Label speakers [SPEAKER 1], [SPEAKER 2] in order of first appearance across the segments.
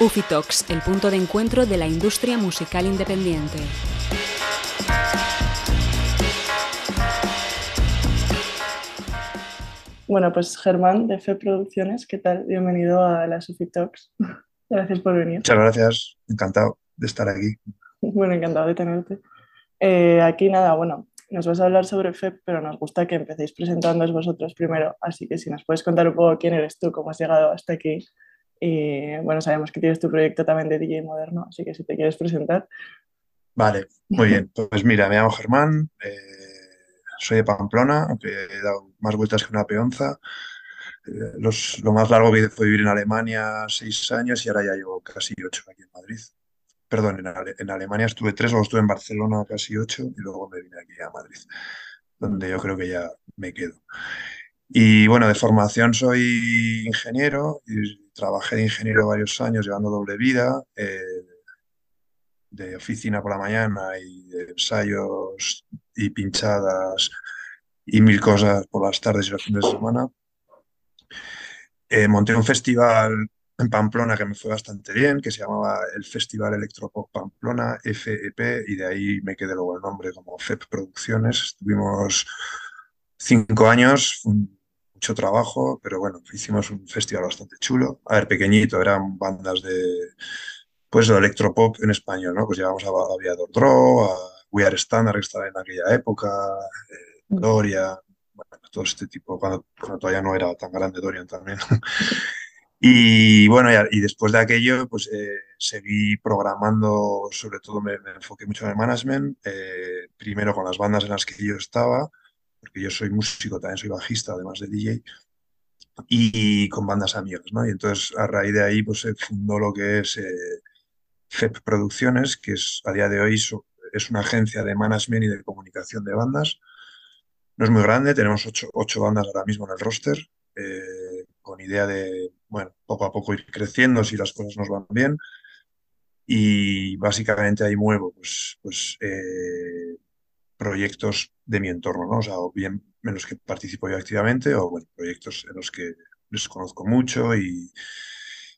[SPEAKER 1] Ufitox, el punto de encuentro de la industria musical independiente.
[SPEAKER 2] Bueno, pues Germán de FE Producciones, ¿qué tal? Bienvenido a la Ufitox. Gracias por venir.
[SPEAKER 3] Muchas gracias, encantado de estar aquí.
[SPEAKER 2] Bueno, encantado de tenerte. Eh, aquí nada, bueno, nos vas a hablar sobre FEP, pero nos gusta que empecéis presentándoos vosotros primero, así que si nos puedes contar un poco quién eres tú, cómo has llegado hasta aquí. Y bueno, sabemos que tienes tu proyecto también de DJ moderno, así que si te quieres presentar.
[SPEAKER 3] Vale, muy bien. Pues mira, me llamo Germán, eh, soy de Pamplona, aunque he dado más vueltas que una peonza. Eh, lo más largo fue vivir en Alemania seis años y ahora ya llevo casi ocho aquí en Madrid perdón, en, Alemania estuve tres, luego estuve en Barcelona casi ocho y luego me vine aquí a Madrid, donde yo creo que ya me quedo. Y bueno, de formación soy ingeniero y trabajé de ingeniero varios años llevando doble vida, eh, de oficina por la mañana y de ensayos y pinchadas y mil cosas por las tardes y los fines de semana. Eh, monté un festival en Pamplona que me fue bastante bien, que se llamaba el Festival Electropop Pamplona, FEP, y de ahí me quedé luego el nombre como FEP Producciones. Estuvimos cinco años, mucho trabajo, pero bueno, hicimos un festival bastante chulo. A ver, pequeñito, eran bandas de, pues, de electropop en español, ¿no? Pues llevamos a Aviador Draw, a We Are Standard, que estaba en aquella época, eh, mm. Dorian, bueno, todo este tipo, cuando, cuando, todavía no era tan grande Dorian también. Y bueno, y, después de aquello, pues eh, seguí programando, sobre todo me, enfoqué mucho en el management, eh, primero con las bandas en las que yo estaba, porque yo soy músico, también soy bajista, además de DJ, y, con bandas amigas, ¿no? Y entonces a raíz de ahí, pues se fundó lo que es eh, FEP Producciones, que es a día de hoy es una agencia de management y de comunicación de bandas. No es muy grande, tenemos ocho, ocho bandas ahora mismo en el roster con idea de, bueno, poco a poco ir creciendo si las cosas nos van bien. Y básicamente ahí muevo, pues, pues eh, proyectos de mi entorno, ¿no? O sea, o bien en los que participo yo activamente, o bueno, proyectos en los que les conozco mucho y,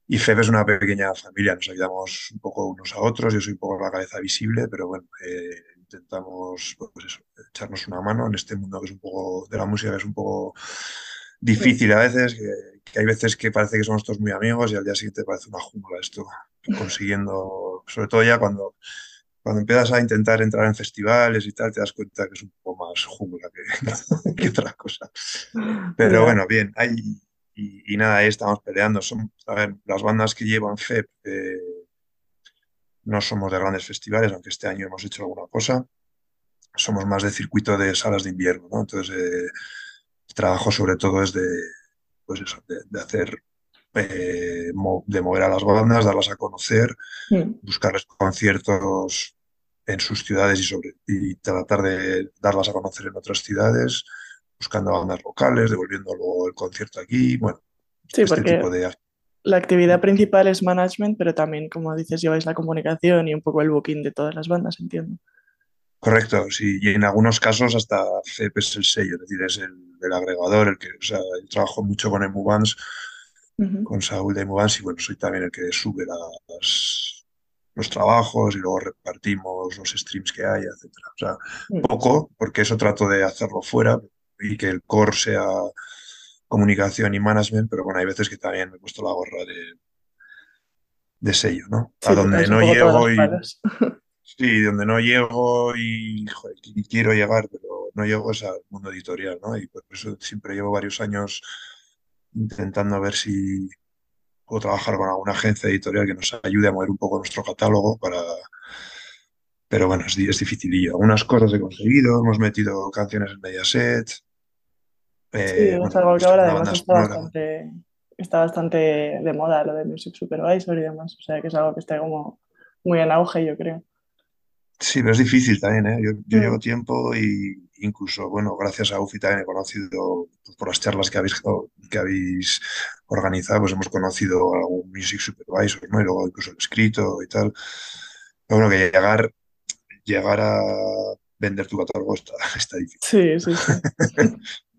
[SPEAKER 3] y FEB es una pequeña familia, nos ayudamos un poco unos a otros, yo soy un poco la cabeza visible, pero bueno, eh, intentamos pues eso, echarnos una mano en este mundo que es un poco de la música, que es un poco difícil a veces, que, hay veces que parece que somos todos muy amigos y al día siguiente parece una jungla esto, consiguiendo, sobre todo ya cuando, cuando empiezas a intentar entrar en festivales y tal, te das cuenta que es un poco más jungla que, que otra cosa. Pero bueno, bien, hay, y, nada, ahí estamos peleando. Son, a ver, las bandas que llevan FEP eh, no somos de grandes festivales, aunque este año hemos hecho alguna cosa. Somos más de circuito de salas de invierno, ¿no? Entonces, eh, trabajo sobre todo es de, pues eso, de, hacer, eh, de mover a las bandas, darlas a conocer, mm. buscarles conciertos en sus ciudades y, sobre, y tratar de darlas a conocer en otras ciudades, buscando bandas locales, devolviendo luego el concierto aquí, bueno,
[SPEAKER 2] sí, este porque tipo de... La actividad principal es management, pero también, como dices, lleváis la comunicación y un poco el booking de todas las bandas, entiendo.
[SPEAKER 3] Correcto, sí, y en algunos casos hasta CEP es el sello, es decir, es el, agregador, el que, o sea, trabajo mucho con Con Saúl de Emubans, y bueno, soy también el que sube las, los trabajos y luego repartimos los streams que hay, etc. O sea, poco, porque eso trato de hacerlo fuera y que el core sea comunicación y management, pero bueno, hay veces que también me he puesto la gorra de, de sello, ¿no? A donde no llego y... Sí, donde no llego y, quiero llegar, pero no llego es al mundo editorial, ¿no? Y por eso siempre llevo varios años intentando ver si puedo trabajar con alguna agencia editorial que nos ayude a mover un poco nuestro catálogo para... Pero bueno, es, es dificilillo. Algunas cosas he conseguido, hemos metido canciones en Mediaset.
[SPEAKER 2] Eh, sí, es algo que ahora además está bastante, está bastante de moda, lo de Music Supervisor y demás. O sea, que es algo que está como muy en auge, yo creo.
[SPEAKER 3] Sí, pero es difícil también, ¿eh? Yo, mm. llevo tiempo y incluso, bueno, gracias a UFI también he conocido, pues, por las charlas que habéis, que habéis organizado, pues hemos conocido a algún music supervisor, ¿no? Y luego incluso el escrito y tal. Pero bueno, que llegar, llegar a vender tu catálogo está, está difícil.
[SPEAKER 2] Sí, sí, sí.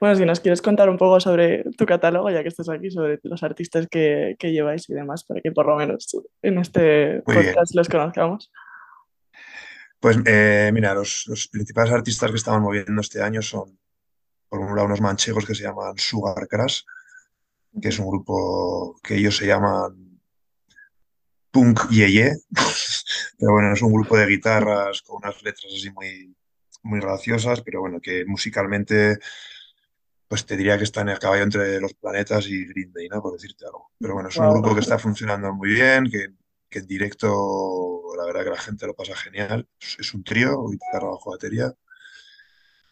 [SPEAKER 2] Bueno, si nos quieres contar un poco sobre tu catálogo, ya que estás aquí, sobre los artistas que, que lleváis y demás, para que por lo menos en este podcast los conozcamos.
[SPEAKER 3] Pues eh, mira, los, los, principales artistas que estamos moviendo este año son, por un lado, unos manchegos que se llaman Sugar Crash, que es un grupo que ellos se llaman Punk Yeye, pero bueno, es un grupo de guitarras con unas letras así muy, muy graciosas, pero bueno, que musicalmente pues te diría que está en el caballo entre los planetas y Green Day, ¿no? Por decirte algo. Pero bueno, es un grupo que está funcionando muy bien, que, que, en directo la verdad que la gente lo pasa genial. Es, un trío, guitarra bajo batería.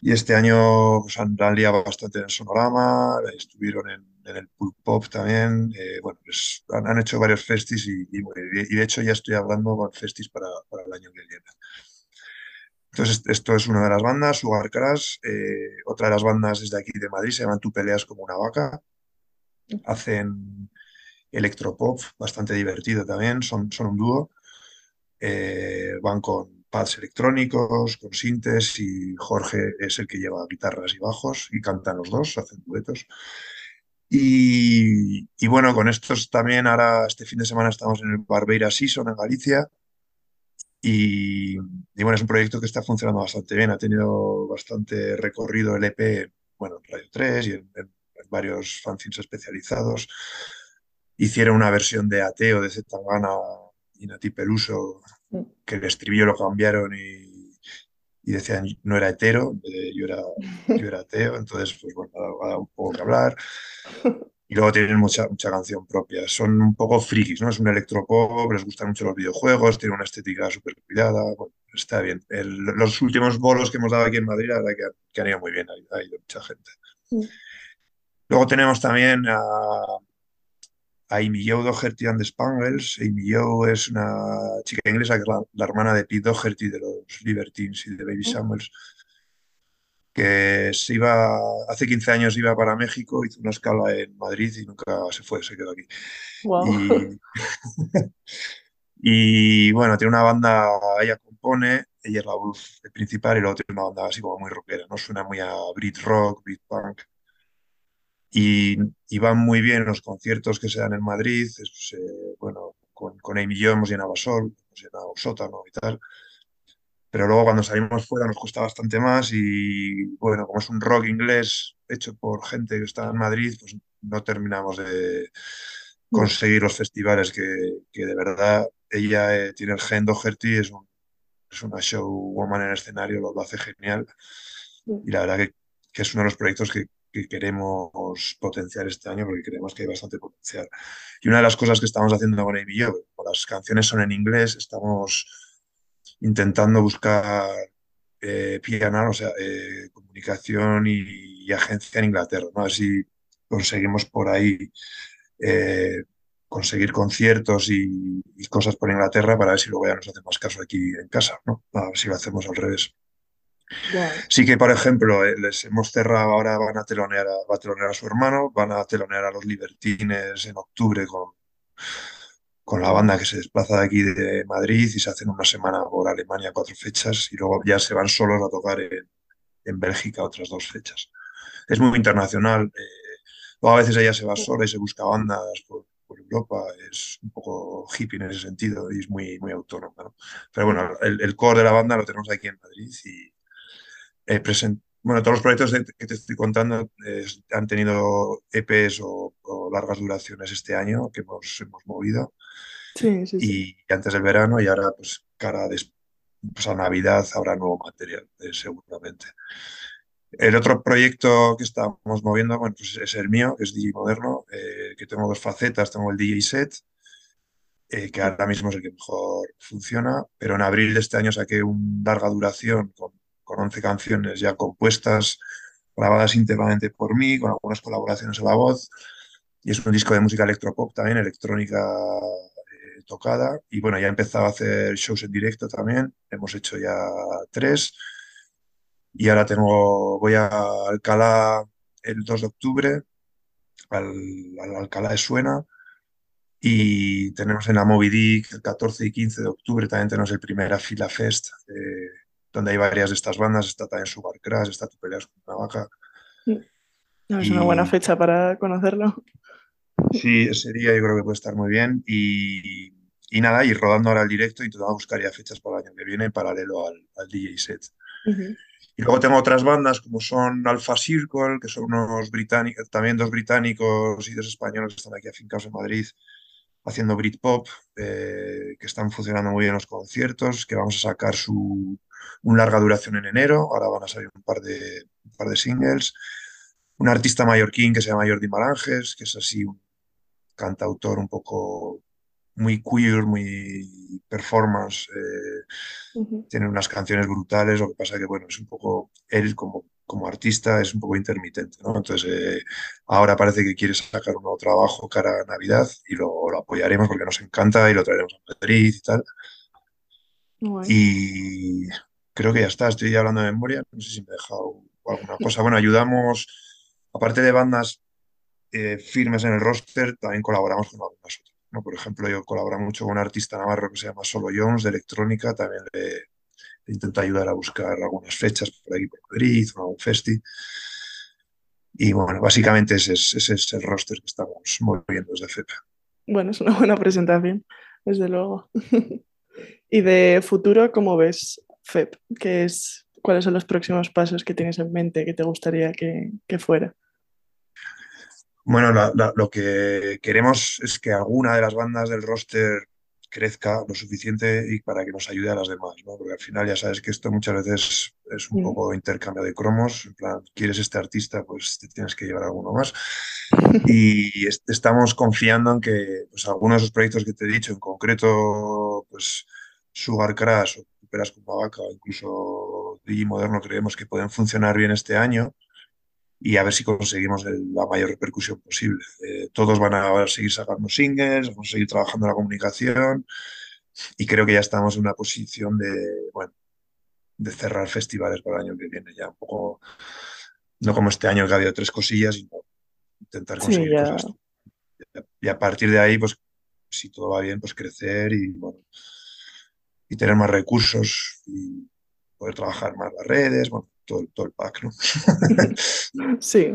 [SPEAKER 3] Y este año pues, han, liado bastante en el sonorama, estuvieron en, el pulp pop también. Eh, bueno, pues han, hecho varios festis y, de hecho ya estoy hablando con festis para, para el año que viene. Entonces, esto es una de las bandas, Sugar Crash. Eh, otra de las bandas desde aquí de Madrid se llaman Tú peleas como una vaca. Hacen electropop, bastante divertido también, son, son un dúo. Eh, van con electrónicos, con sintes y Jorge es el que lleva guitarras y bajos y cantan los dos, hacen duetos. Y, y, bueno, con estos también ahora este fin de semana estamos en el Barbeira Season en Galicia y, y, bueno, es un proyecto que está funcionando bastante bien, ha tenido bastante recorrido el EP, bueno, en Radio 3 y en, en, en varios fanzines especializados. Hicieron una versión de Ateo de Zetangana y Nati Peluso, que el estribillo lo cambiaron y, y decían no era hetero, yo era, yo era ateo, entonces pues bueno, da un poco que hablar. Y luego tienen mucha, mucha canción propia. Son un poco frikis, ¿no? Es un electropop, les gustan mucho los videojuegos, tiene una estética súper cuidada. Bueno, está bien. El, los últimos bolos que hemos dado aquí en Madrid, la verdad que, que han ido muy bien, ha, ido mucha gente. Sí. Luego tenemos también a Amy Jo Doherty and the Spangles. Amy Jo es una chica inglesa que es la, la, hermana de Pete Doherty de los Libertines y de Baby Samuels que se iba, hace 15 años iba para México, hizo una escala en Madrid y nunca se fue, se quedó aquí.
[SPEAKER 2] Wow.
[SPEAKER 3] Y, y, bueno, tiene una banda, ella compone, ella es la voz principal y luego tiene una banda así como muy rockera, ¿no? Suena muy a Brit Rock, Brit Punk. Y, y van muy bien los conciertos que se dan en Madrid, es, eh, bueno, con, con Amy y yo hemos llenado Sol, hemos llenado Sótano y tal pero luego cuando salimos fuera nos cuesta bastante más y bueno, como es un rock inglés hecho por gente que está en Madrid, pues no terminamos de conseguir los festivales que, que de verdad ella eh, tiene el gen Doherty, es, un, es una showwoman en el escenario, lo, lo hace genial y la verdad que, que, es uno de los proyectos que, que queremos potenciar este año porque creemos que hay bastante potencial. Y una de las cosas que estamos haciendo con Amy y yo, como las canciones son en inglés, estamos intentando buscar eh, o sea, eh, comunicación y, y, agencia en Inglaterra, ¿no? A ver si conseguimos por ahí eh, conseguir conciertos y, y, cosas por Inglaterra para ver si luego ya nos hace más caso aquí en casa, ¿no? A ver si lo hacemos al revés. Sí que, por ejemplo, eh, les hemos cerrado, ahora van a telonear a, va a telonear a su hermano, van a telonear a los Libertines en octubre con, con la banda que se desplaza de aquí de Madrid y se hacen una semana por Alemania cuatro fechas y luego ya se van solos a tocar en, en Bélgica otras dos fechas. Es muy internacional. Eh, luego a veces ella se va sola y se busca bandas por, por, Europa. Es un poco hippie en ese sentido y es muy, muy autónoma. ¿no? Pero bueno, el, el, core de la banda lo tenemos aquí en Madrid y eh, present, bueno, todos los proyectos de, que te estoy contando eh, han tenido EPs o, o, largas duraciones este año que hemos, hemos movido.
[SPEAKER 2] Sí, sí, sí.
[SPEAKER 3] Y antes del verano y ahora, pues, cara de, pues, a Navidad habrá nuevo material, eh, seguramente. El otro proyecto que estamos moviendo, bueno, pues es el mío, que es DJ Moderno, eh, que tengo dos facetas, tengo el DJ set, eh, que ahora mismo es el que mejor funciona, pero en abril de este año saqué un larga duración con con 11 canciones ya compuestas, grabadas íntegramente por mí, con algunas colaboraciones a la voz. Y es un disco de música electropop también, electrónica eh, tocada. Y bueno, ya he empezado a hacer shows en directo también. Hemos hecho ya tres. Y ahora tengo, voy a Alcalá el 2 de octubre, al, al Alcalá de Suena. Y tenemos en la Moby Dick el 14 y 15 de octubre, también tenemos el primer Afila Fest. Eh, donde hay varias de estas bandas, está también Sugar Crash, está Tu peleas con una vaca. Sí.
[SPEAKER 2] es una buena fecha para conocerlo.
[SPEAKER 3] Sí, ese día yo creo que puede estar muy bien y, nada, ir rodando ahora el directo y buscar buscaría fechas para el año que viene en paralelo al, DJ set. Y luego tengo otras bandas como son Alpha Circle, que son unos británicos, también dos británicos y dos españoles que están aquí afincados en Madrid haciendo Britpop, eh, que están funcionando muy bien los conciertos, que vamos a sacar su, un larga duración en enero, ahora van a salir un par de, un par de singles. Un artista mallorquín que se llama Jordi Maranges, que es así un cantautor un poco muy queer, muy performance. Eh, tiene unas canciones brutales, lo que pasa que, bueno, es un poco, él como, como artista es un poco intermitente, ¿no? Entonces, eh, ahora parece que quiere sacar un nuevo trabajo cara a Navidad y lo, lo apoyaremos porque nos encanta y lo traeremos a Madrid y tal. Y creo que ya está, estoy hablando de memoria, no sé si me he dejado alguna cosa. Bueno, ayudamos, aparte de bandas eh, firmes en el roster, también colaboramos con algunas otras. ¿no? Por ejemplo, yo colaboro mucho con un artista navarro que se llama Solo Jones, de electrónica, también le, intento ayudar a buscar algunas fechas por aquí, por Madrid, o algún festi. Y bueno, básicamente ese es, el roster que estamos moviendo desde FEP.
[SPEAKER 2] Bueno, es una buena presentación, desde luego. y de futuro, ¿cómo ves FEP? ¿Qué es, ¿Cuáles son los próximos pasos que tienes en mente que te gustaría que, que fuera?
[SPEAKER 3] Bueno, lo que queremos es que alguna de las bandas del roster crezca lo suficiente y para que nos ayude a las demás, ¿no? Porque al final ya sabes que esto muchas veces es un poco intercambio de cromos, en plan, quieres este artista, pues te tienes que llevar alguno más. Y estamos confiando en que pues, algunos de esos proyectos que te he dicho, en concreto, pues Sugar Crash o Peras con Vaca, incluso Digi Moderno, creemos que pueden funcionar bien este año y a ver si conseguimos la mayor repercusión posible. Eh, todos van a seguir sacando singles, vamos a seguir trabajando en la comunicación y creo que ya estamos en una posición de, bueno, de cerrar festivales para el año que viene, ya un poco, no como este año que ha habido tres cosillas, sino intentar conseguir cosas. Y a partir de ahí, pues si todo va bien, pues crecer y, bueno, y tener más recursos y poder trabajar más las redes, bueno, todo, el pack, ¿no?
[SPEAKER 2] sí.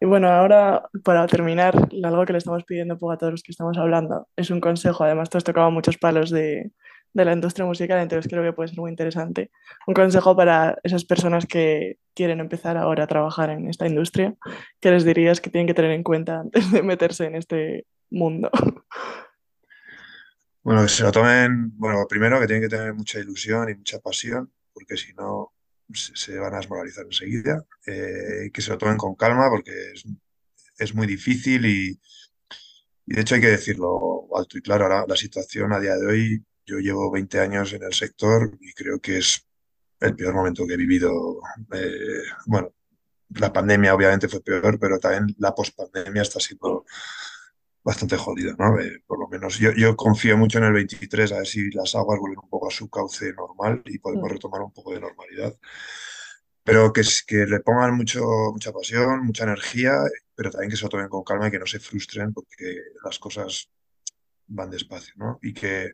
[SPEAKER 2] Y bueno, ahora para terminar, algo que le estamos pidiendo a todos los que estamos hablando es un consejo. Además, tú has tocado muchos palos de, de la industria musical, entonces creo que puede ser muy interesante. Un consejo para esas personas que quieren empezar ahora a trabajar en esta industria, ¿qué les dirías que tienen que tener en cuenta antes de meterse en este mundo?
[SPEAKER 3] Bueno, que se lo tomen, bueno, primero que tienen que tener mucha ilusión y mucha pasión, porque si no, se van a desmoralizar enseguida, eh, que se lo tomen con calma porque es, muy difícil y, de hecho hay que decirlo alto y claro, ahora la situación a día de hoy, yo llevo 20 años en el sector y creo que es el peor momento que he vivido. Eh, bueno, la pandemia obviamente fue peor, pero también la pospandemia está siendo bastante jodida, ¿no? Eh, por lo menos yo, yo, confío mucho en el 23, a ver si las aguas vuelven un poco a su cauce normal y podemos mm. retomar un poco de normalidad. Pero que, que le pongan mucho, mucha pasión, mucha energía, pero también que se lo tomen con calma y que no se frustren porque las cosas van despacio, ¿no? Y que,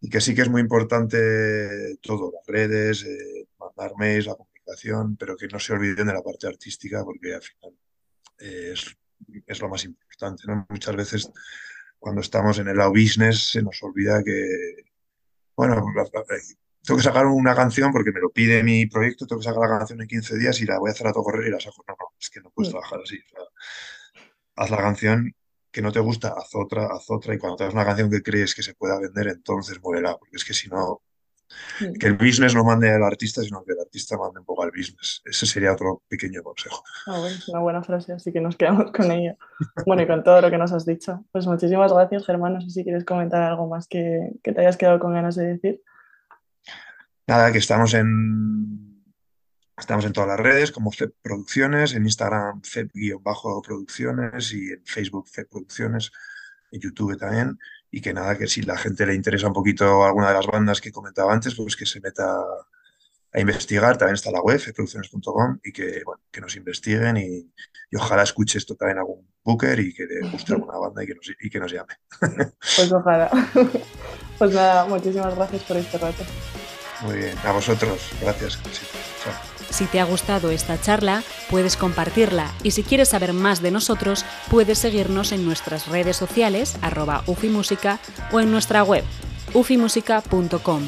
[SPEAKER 3] y que sí que es muy importante todo, las redes, eh, mandar mails, la comunicación, pero que no se olviden de la parte artística porque al final eh, es es lo más importante. ¿no? Muchas veces cuando estamos en el lado business se nos olvida que, bueno, tengo que sacar una canción porque me lo pide mi proyecto, tengo que sacar la canción en 15 días y la voy a hacer a todo correr y la saco. No, no, es que no puedes mm. trabajar así. haz la canción que no te gusta, haz otra, haz otra y cuando te una canción que crees que se pueda vender, entonces muévela, porque es que si no. Que el business no mande al artista, sino que el artista mande un poco al business. Ese sería otro pequeño consejo.
[SPEAKER 2] Ah, es una buena frase, así que nos quedamos con ella. Bueno, y con todo lo que nos has dicho. Pues muchísimas gracias, Germán. No sé si quieres comentar algo más que, que te hayas quedado con ganas de decir.
[SPEAKER 3] Nada, que estamos en Estamos en todas las redes como FEP Producciones, en Instagram FEP-producciones y en Facebook FEP Producciones, en YouTube también y que nada, que si la gente le interesa un poquito alguna de las bandas que comentaba antes, pues que se meta a investigar, también está la web, producciones.com, y que, bueno, que nos investiguen y, ojalá escuche esto también algún booker y que le guste alguna banda y que nos, y que nos llame.
[SPEAKER 2] Pues ojalá. Pues nada, muchísimas gracias por este rato.
[SPEAKER 3] Muy bien, a vosotros, gracias.
[SPEAKER 1] Si te ha gustado esta charla, puedes compartirla y si quieres saber más de nosotros, puedes seguirnos en nuestras redes sociales arroba ufimúsica o en nuestra web ufimusica.com.